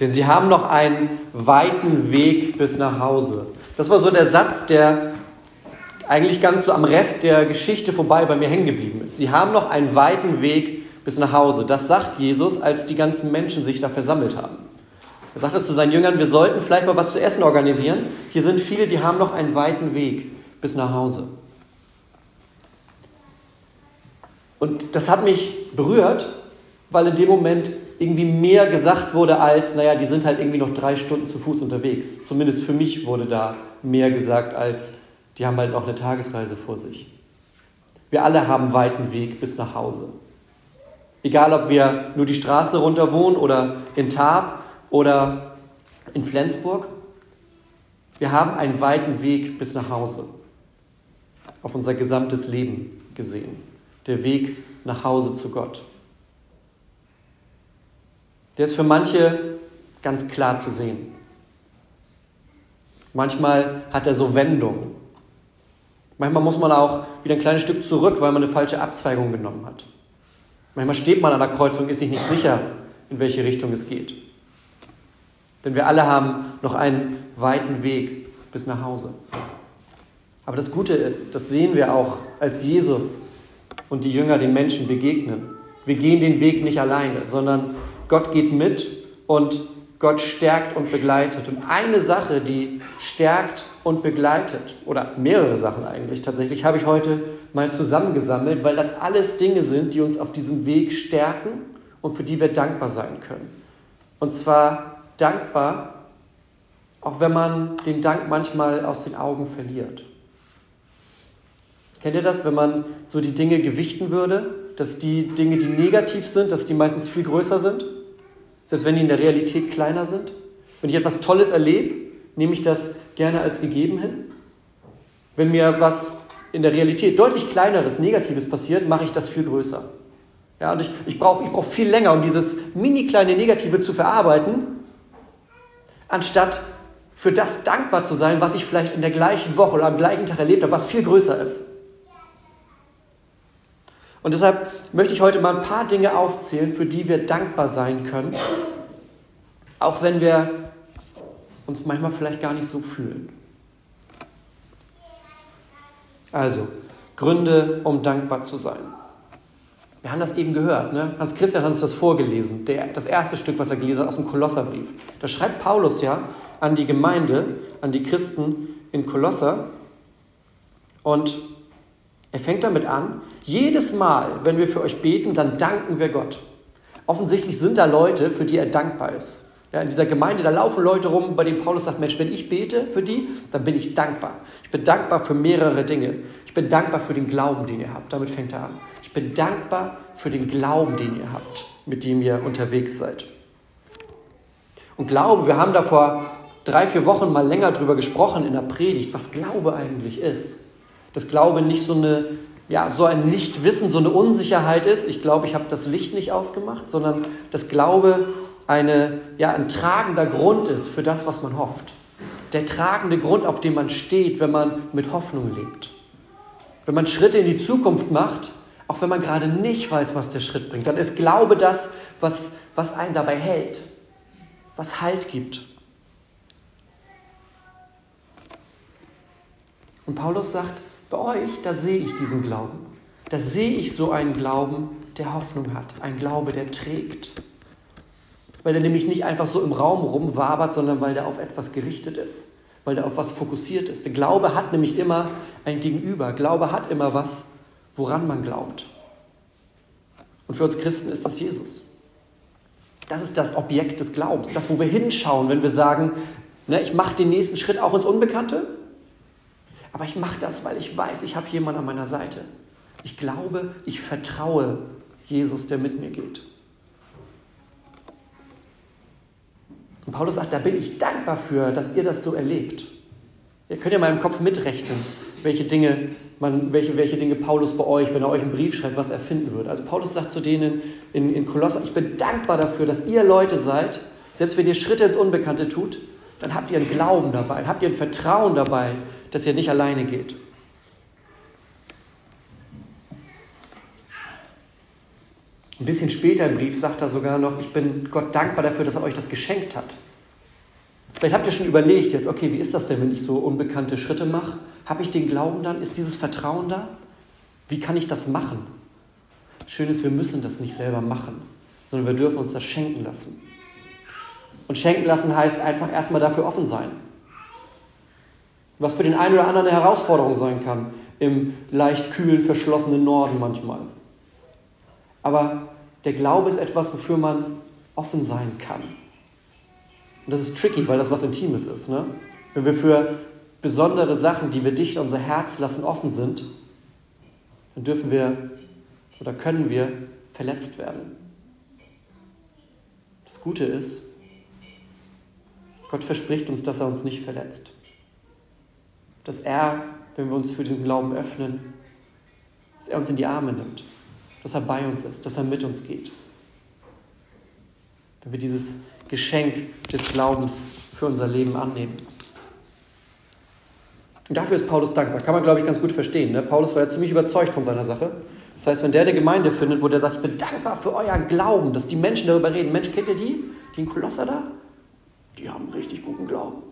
Denn sie haben noch einen weiten Weg bis nach Hause. Das war so der Satz, der eigentlich ganz so am Rest der Geschichte vorbei bei mir hängen geblieben ist. Sie haben noch einen weiten Weg bis nach Hause. Das sagt Jesus, als die ganzen Menschen sich da versammelt haben. Er sagte zu seinen Jüngern, wir sollten vielleicht mal was zu essen organisieren. Hier sind viele, die haben noch einen weiten Weg bis nach Hause. Und das hat mich berührt, weil in dem Moment irgendwie mehr gesagt wurde als, naja, die sind halt irgendwie noch drei Stunden zu Fuß unterwegs. Zumindest für mich wurde da mehr gesagt als, die haben halt noch eine Tagesreise vor sich. Wir alle haben einen weiten Weg bis nach Hause. Egal, ob wir nur die Straße runter wohnen oder in Tarp oder in Flensburg. Wir haben einen weiten Weg bis nach Hause. Auf unser gesamtes Leben gesehen. Der Weg nach Hause zu Gott. Der ist für manche ganz klar zu sehen. Manchmal hat er so Wendungen. Manchmal muss man auch wieder ein kleines Stück zurück, weil man eine falsche Abzweigung genommen hat. Manchmal steht man an der Kreuzung, ist sich nicht sicher, in welche Richtung es geht. Denn wir alle haben noch einen weiten Weg bis nach Hause. Aber das Gute ist, das sehen wir auch, als Jesus und die Jünger den Menschen begegnen. Wir gehen den Weg nicht alleine, sondern Gott geht mit und Gott stärkt und begleitet. Und eine Sache, die stärkt und begleitet, oder mehrere Sachen eigentlich tatsächlich, habe ich heute mal zusammengesammelt, weil das alles Dinge sind, die uns auf diesem Weg stärken und für die wir dankbar sein können. Und zwar dankbar, auch wenn man den Dank manchmal aus den Augen verliert. Kennt ihr das, wenn man so die Dinge gewichten würde, dass die Dinge, die negativ sind, dass die meistens viel größer sind? Selbst wenn die in der Realität kleiner sind. Wenn ich etwas Tolles erlebe, nehme ich das gerne als gegeben hin. Wenn mir was in der Realität deutlich kleineres, Negatives passiert, mache ich das viel größer. Ja, und ich, ich brauche ich brauch viel länger, um dieses mini kleine Negative zu verarbeiten, anstatt für das dankbar zu sein, was ich vielleicht in der gleichen Woche oder am gleichen Tag erlebt habe, was viel größer ist. Und deshalb möchte ich heute mal ein paar Dinge aufzählen, für die wir dankbar sein können, auch wenn wir uns manchmal vielleicht gar nicht so fühlen. Also, Gründe, um dankbar zu sein. Wir haben das eben gehört, ne? Hans Christian hat uns das vorgelesen, der, das erste Stück, was er gelesen hat aus dem Kolosserbrief. Da schreibt Paulus ja an die Gemeinde, an die Christen in Kolosser und er fängt damit an, jedes Mal, wenn wir für euch beten, dann danken wir Gott. Offensichtlich sind da Leute, für die er dankbar ist. Ja, in dieser Gemeinde, da laufen Leute rum, bei denen Paulus sagt, Mensch, wenn ich bete für die, dann bin ich dankbar. Ich bin dankbar für mehrere Dinge. Ich bin dankbar für den Glauben, den ihr habt. Damit fängt er an. Ich bin dankbar für den Glauben, den ihr habt, mit dem ihr unterwegs seid. Und Glaube, wir haben da vor drei, vier Wochen mal länger drüber gesprochen in der Predigt, was Glaube eigentlich ist dass Glaube nicht so, eine, ja, so ein Nichtwissen, so eine Unsicherheit ist. Ich glaube, ich habe das Licht nicht ausgemacht, sondern dass Glaube eine, ja, ein tragender Grund ist für das, was man hofft. Der tragende Grund, auf dem man steht, wenn man mit Hoffnung lebt. Wenn man Schritte in die Zukunft macht, auch wenn man gerade nicht weiß, was der Schritt bringt, dann ist Glaube das, was, was einen dabei hält, was Halt gibt. Und Paulus sagt, bei euch, da sehe ich diesen Glauben. Da sehe ich so einen Glauben, der Hoffnung hat. Ein Glaube, der trägt. Weil der nämlich nicht einfach so im Raum rumwabert, sondern weil der auf etwas gerichtet ist. Weil der auf was fokussiert ist. Der Glaube hat nämlich immer ein Gegenüber. Glaube hat immer was, woran man glaubt. Und für uns Christen ist das Jesus. Das ist das Objekt des Glaubens. Das, wo wir hinschauen, wenn wir sagen, ne, ich mache den nächsten Schritt auch ins Unbekannte aber ich mache das, weil ich weiß, ich habe jemanden an meiner Seite. Ich glaube, ich vertraue Jesus, der mit mir geht. Paulus sagt, da bin ich dankbar für, dass ihr das so erlebt. Ihr könnt ja mal im Kopf mitrechnen, welche Dinge, man, welche, welche Dinge Paulus bei euch, wenn er euch einen Brief schreibt, was er finden würde. Also Paulus sagt zu denen in, in Kolosser, ich bin dankbar dafür, dass ihr Leute seid, selbst wenn ihr Schritte ins Unbekannte tut, dann habt ihr einen Glauben dabei, habt ihr ein Vertrauen dabei, dass ihr nicht alleine geht. Ein bisschen später im Brief sagt er sogar noch, ich bin Gott dankbar dafür, dass er euch das geschenkt hat. Vielleicht habt ihr schon überlegt jetzt, okay, wie ist das denn, wenn ich so unbekannte Schritte mache? Habe ich den Glauben dann? Ist dieses Vertrauen da? Wie kann ich das machen? Schön ist, wir müssen das nicht selber machen, sondern wir dürfen uns das schenken lassen. Und schenken lassen heißt einfach erstmal dafür offen sein. Was für den einen oder anderen eine Herausforderung sein kann, im leicht kühlen, verschlossenen Norden manchmal. Aber der Glaube ist etwas, wofür man offen sein kann. Und das ist tricky, weil das was Intimes ist. Ne? Wenn wir für besondere Sachen, die wir dicht an unser Herz lassen, offen sind, dann dürfen wir oder können wir verletzt werden. Das Gute ist, Gott verspricht uns, dass er uns nicht verletzt. Dass er, wenn wir uns für diesen Glauben öffnen, dass er uns in die Arme nimmt dass er bei uns ist, dass er mit uns geht. Wenn wir dieses Geschenk des Glaubens für unser Leben annehmen. Und dafür ist Paulus dankbar. Kann man, glaube ich, ganz gut verstehen. Ne? Paulus war ja ziemlich überzeugt von seiner Sache. Das heißt, wenn der eine Gemeinde findet, wo der sagt, ich bin dankbar für euren Glauben, dass die Menschen darüber reden. Mensch, kennt ihr die? Die in Kolosser da? Die haben richtig guten Glauben.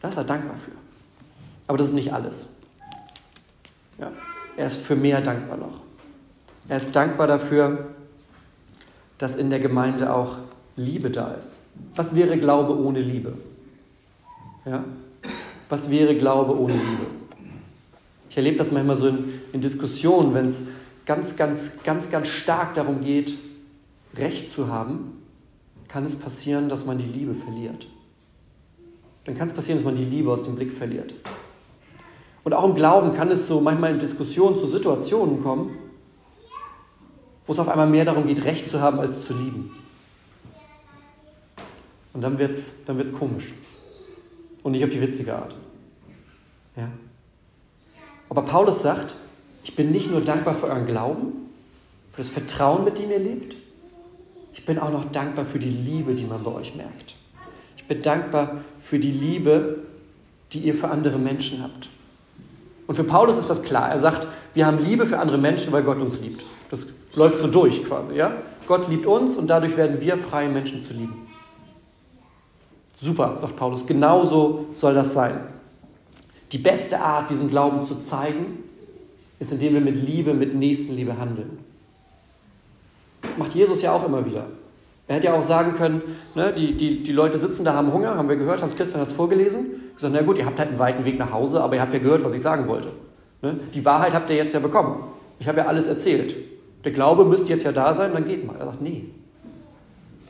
Da ist er dankbar für. Aber das ist nicht alles. Ja, er ist für mehr dankbar noch. Er ist dankbar dafür, dass in der Gemeinde auch Liebe da ist. Was wäre Glaube ohne Liebe? Ja? Was wäre Glaube ohne Liebe? Ich erlebe das manchmal so in, in Diskussionen, wenn es ganz, ganz, ganz, ganz stark darum geht, Recht zu haben, kann es passieren, dass man die Liebe verliert. Dann kann es passieren, dass man die Liebe aus dem Blick verliert. Und auch im Glauben kann es so manchmal in Diskussionen zu Situationen kommen, wo es auf einmal mehr darum geht, Recht zu haben, als zu lieben. Und dann wird es dann wird's komisch. Und nicht auf die witzige Art. Ja? Aber Paulus sagt, ich bin nicht nur dankbar für euren Glauben, für das Vertrauen, mit dem ihr lebt, ich bin auch noch dankbar für die Liebe, die man bei euch merkt. Ich bin dankbar für die Liebe, die ihr für andere Menschen habt. Und für Paulus ist das klar. Er sagt, wir haben Liebe für andere Menschen, weil Gott uns liebt. Das läuft so durch quasi, ja? Gott liebt uns und dadurch werden wir frei, Menschen zu lieben. Super, sagt Paulus, genauso soll das sein. Die beste Art, diesen Glauben zu zeigen, ist, indem wir mit Liebe, mit Nächstenliebe handeln. Macht Jesus ja auch immer wieder. Er hätte ja auch sagen können, ne, die, die, die Leute sitzen da, haben Hunger, haben wir gehört, Hans Christian hat es vorgelesen. Gesagt, na gut, ihr habt halt einen weiten Weg nach Hause, aber ihr habt ja gehört, was ich sagen wollte. Ne? Die Wahrheit habt ihr jetzt ja bekommen. Ich habe ja alles erzählt. Der Glaube müsste jetzt ja da sein, dann geht mal. Er sagt, nee.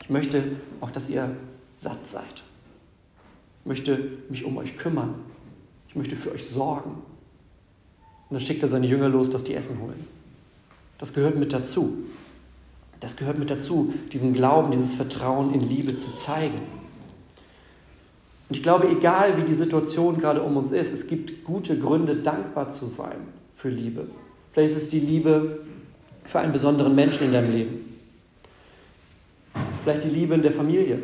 Ich möchte auch, dass ihr satt seid. Ich möchte mich um euch kümmern. Ich möchte für euch sorgen. Und dann schickt er seine Jünger los, dass die Essen holen. Das gehört mit dazu. Das gehört mit dazu, diesen Glauben, dieses Vertrauen in Liebe zu zeigen. Und ich glaube, egal wie die Situation gerade um uns ist, es gibt gute Gründe, dankbar zu sein für Liebe. Vielleicht ist es die Liebe für einen besonderen Menschen in deinem Leben. Vielleicht die Liebe in der Familie.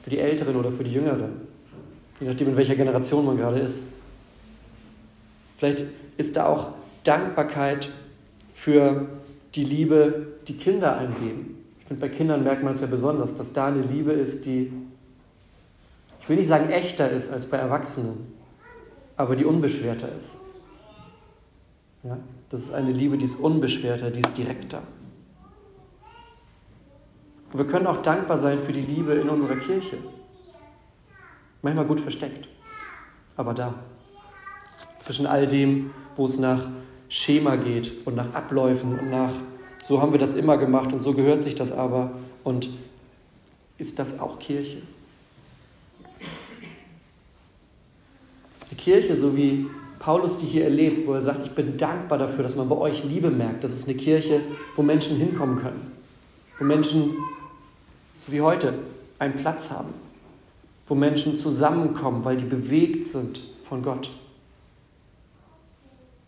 Für die Älteren oder für die Jüngeren. Je nachdem, in welcher Generation man gerade ist. Vielleicht ist da auch Dankbarkeit für die Liebe, die Kinder eingeben. Ich finde, bei Kindern merkt man es ja besonders, dass da eine Liebe ist, die, ich will nicht sagen echter ist als bei Erwachsenen, aber die unbeschwerter ist. Ja? Das ist eine Liebe, die ist unbeschwerter, die ist direkter. Und wir können auch dankbar sein für die Liebe in unserer Kirche. Manchmal gut versteckt, aber da. Zwischen all dem, wo es nach Schema geht und nach Abläufen und nach, so haben wir das immer gemacht und so gehört sich das aber. Und ist das auch Kirche? Die Kirche, so wie Paulus die hier erlebt, wo er sagt, ich bin dankbar dafür, dass man bei euch Liebe merkt. Das ist eine Kirche, wo Menschen hinkommen können. Wo Menschen, so wie heute, einen Platz haben, wo Menschen zusammenkommen, weil die bewegt sind von Gott,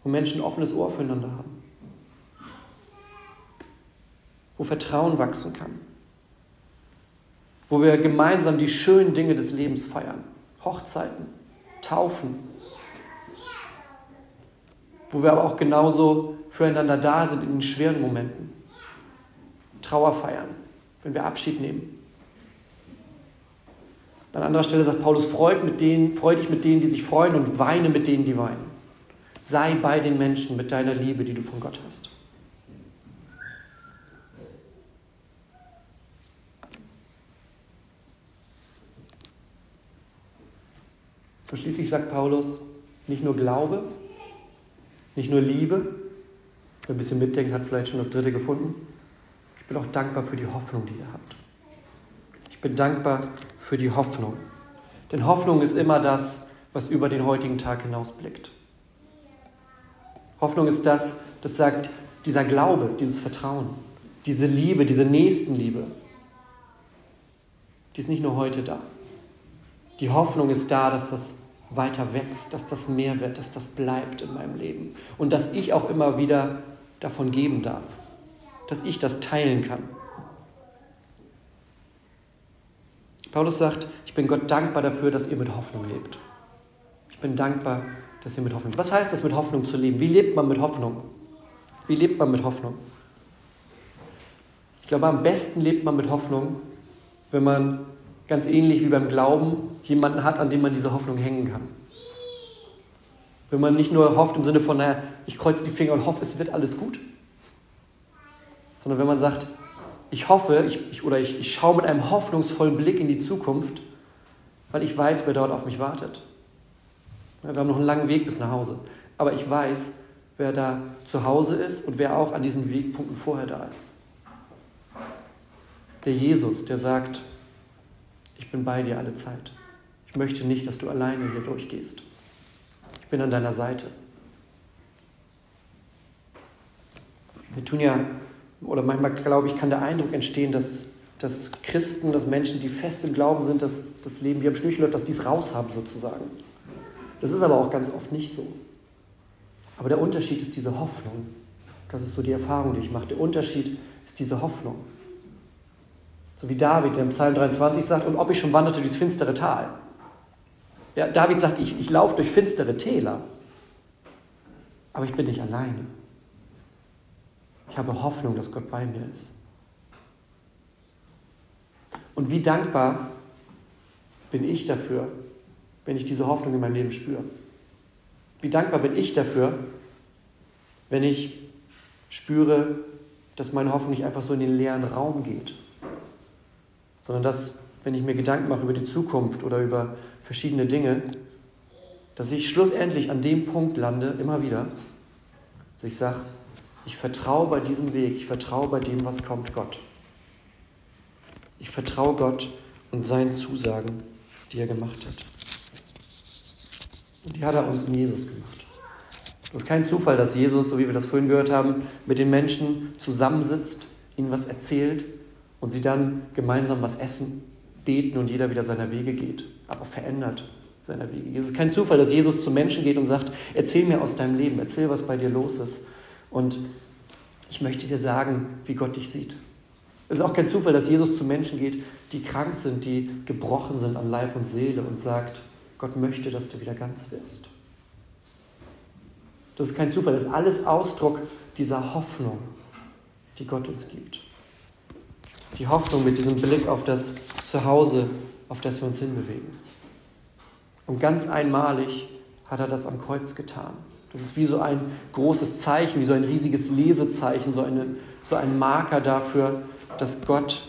wo Menschen ein offenes Ohr füreinander haben, wo Vertrauen wachsen kann, wo wir gemeinsam die schönen Dinge des Lebens feiern, Hochzeiten, Taufen, wo wir aber auch genauso füreinander da sind in den schweren Momenten, Trauer feiern, wenn wir Abschied nehmen. An anderer Stelle sagt Paulus, freut, mit denen, freu dich mit denen, die sich freuen und weine mit denen, die weinen. Sei bei den Menschen mit deiner Liebe, die du von Gott hast. Und schließlich sagt Paulus, nicht nur Glaube, nicht nur Liebe, wer ein bisschen mitdenkt, hat vielleicht schon das dritte gefunden. Ich bin auch dankbar für die Hoffnung, die ihr habt. Ich bin dankbar für die Hoffnung. Denn Hoffnung ist immer das, was über den heutigen Tag hinausblickt. Hoffnung ist das, das sagt, dieser Glaube, dieses Vertrauen, diese Liebe, diese Nächstenliebe, die ist nicht nur heute da. Die Hoffnung ist da, dass das weiter wächst, dass das mehr wird, dass das bleibt in meinem Leben und dass ich auch immer wieder davon geben darf, dass ich das teilen kann. Paulus sagt, ich bin Gott dankbar dafür, dass ihr mit Hoffnung lebt. Ich bin dankbar, dass ihr mit Hoffnung. Was heißt es, mit Hoffnung zu leben? Wie lebt man mit Hoffnung? Wie lebt man mit Hoffnung? Ich glaube, am besten lebt man mit Hoffnung, wenn man ganz ähnlich wie beim Glauben jemanden hat, an dem man diese Hoffnung hängen kann. Wenn man nicht nur hofft im Sinne von, naja, ich kreuze die Finger und hoffe, es wird alles gut, sondern wenn man sagt, ich hoffe ich, ich, oder ich, ich schaue mit einem hoffnungsvollen Blick in die Zukunft, weil ich weiß, wer dort auf mich wartet. Wir haben noch einen langen Weg bis nach Hause, aber ich weiß, wer da zu Hause ist und wer auch an diesen Wegpunkten vorher da ist. Der Jesus, der sagt, ich bin bei dir alle Zeit. Ich möchte nicht, dass du alleine hier durchgehst. Ich bin an deiner Seite. Wir tun ja, oder manchmal glaube ich, kann der Eindruck entstehen, dass, dass Christen, dass Menschen, die fest im Glauben sind, dass das Leben wie am Schnürchen läuft, dass die es raushaben sozusagen. Das ist aber auch ganz oft nicht so. Aber der Unterschied ist diese Hoffnung. Das ist so die Erfahrung, die ich mache. Der Unterschied ist diese Hoffnung. So wie David, der im Psalm 23 sagt, und ob ich schon wanderte durchs finstere Tal. Ja, David sagt, ich, ich laufe durch finstere Täler, aber ich bin nicht alleine. Ich habe Hoffnung, dass Gott bei mir ist. Und wie dankbar bin ich dafür, wenn ich diese Hoffnung in meinem Leben spüre. Wie dankbar bin ich dafür, wenn ich spüre, dass meine Hoffnung nicht einfach so in den leeren Raum geht, sondern dass, wenn ich mir Gedanken mache über die Zukunft oder über verschiedene Dinge, dass ich schlussendlich an dem Punkt lande, immer wieder, dass ich sage, ich vertraue bei diesem Weg, ich vertraue bei dem, was kommt, Gott. Ich vertraue Gott und seinen Zusagen, die er gemacht hat. Und die hat er uns in Jesus gemacht. Das ist kein Zufall, dass Jesus, so wie wir das vorhin gehört haben, mit den Menschen zusammensitzt, ihnen was erzählt und sie dann gemeinsam was essen, beten und jeder wieder seiner Wege geht, aber verändert seiner Wege. Es ist kein Zufall, dass Jesus zu Menschen geht und sagt, erzähl mir aus deinem Leben, erzähl, was bei dir los ist. Und ich möchte dir sagen, wie Gott dich sieht. Es ist auch kein Zufall, dass Jesus zu Menschen geht, die krank sind, die gebrochen sind an Leib und Seele und sagt, Gott möchte, dass du wieder ganz wirst. Das ist kein Zufall, das ist alles Ausdruck dieser Hoffnung, die Gott uns gibt. Die Hoffnung mit diesem Blick auf das Zuhause, auf das wir uns hinbewegen. Und ganz einmalig hat er das am Kreuz getan. Das ist wie so ein großes Zeichen, wie so ein riesiges Lesezeichen, so, eine, so ein Marker dafür, dass Gott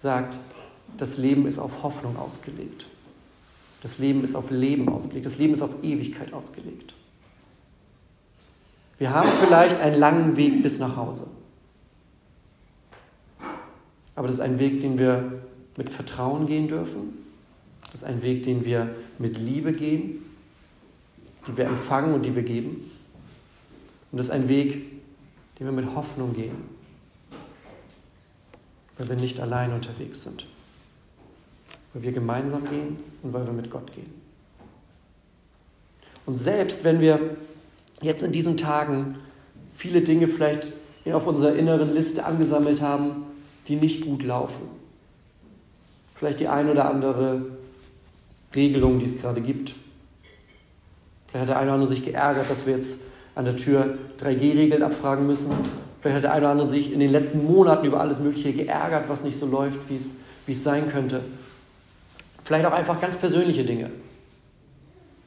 sagt, das Leben ist auf Hoffnung ausgelegt. Das Leben ist auf Leben ausgelegt. Das Leben ist auf Ewigkeit ausgelegt. Wir haben vielleicht einen langen Weg bis nach Hause. Aber das ist ein Weg, den wir mit Vertrauen gehen dürfen. Das ist ein Weg, den wir mit Liebe gehen, die wir empfangen und die wir geben. Und das ist ein Weg, den wir mit Hoffnung gehen, weil wir nicht allein unterwegs sind. Weil wir gemeinsam gehen und weil wir mit Gott gehen. Und selbst wenn wir jetzt in diesen Tagen viele Dinge vielleicht auf unserer inneren Liste angesammelt haben, die nicht gut laufen, vielleicht die ein oder andere Regelung, die es gerade gibt. Vielleicht hat der eine oder andere sich geärgert, dass wir jetzt an der Tür 3G-Regeln abfragen müssen. Vielleicht hat der eine oder andere sich in den letzten Monaten über alles Mögliche geärgert, was nicht so läuft, wie es, wie es sein könnte. Vielleicht auch einfach ganz persönliche Dinge,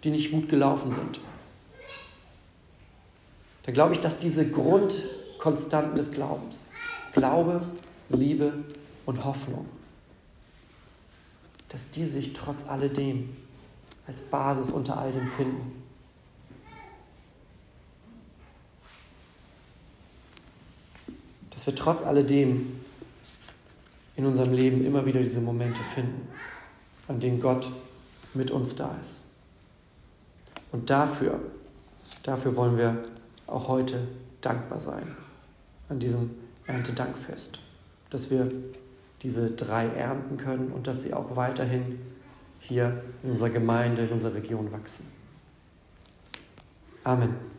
die nicht gut gelaufen sind. Da glaube ich, dass diese Grundkonstanten des Glaubens, Glaube, Liebe und Hoffnung, dass die sich trotz alledem als Basis unter all dem finden. Dass wir trotz alledem in unserem Leben immer wieder diese Momente finden, an denen Gott mit uns da ist. Und dafür, dafür wollen wir auch heute dankbar sein, an diesem Erntedankfest, dass wir diese drei ernten können und dass sie auch weiterhin hier in unserer Gemeinde, in unserer Region wachsen. Amen.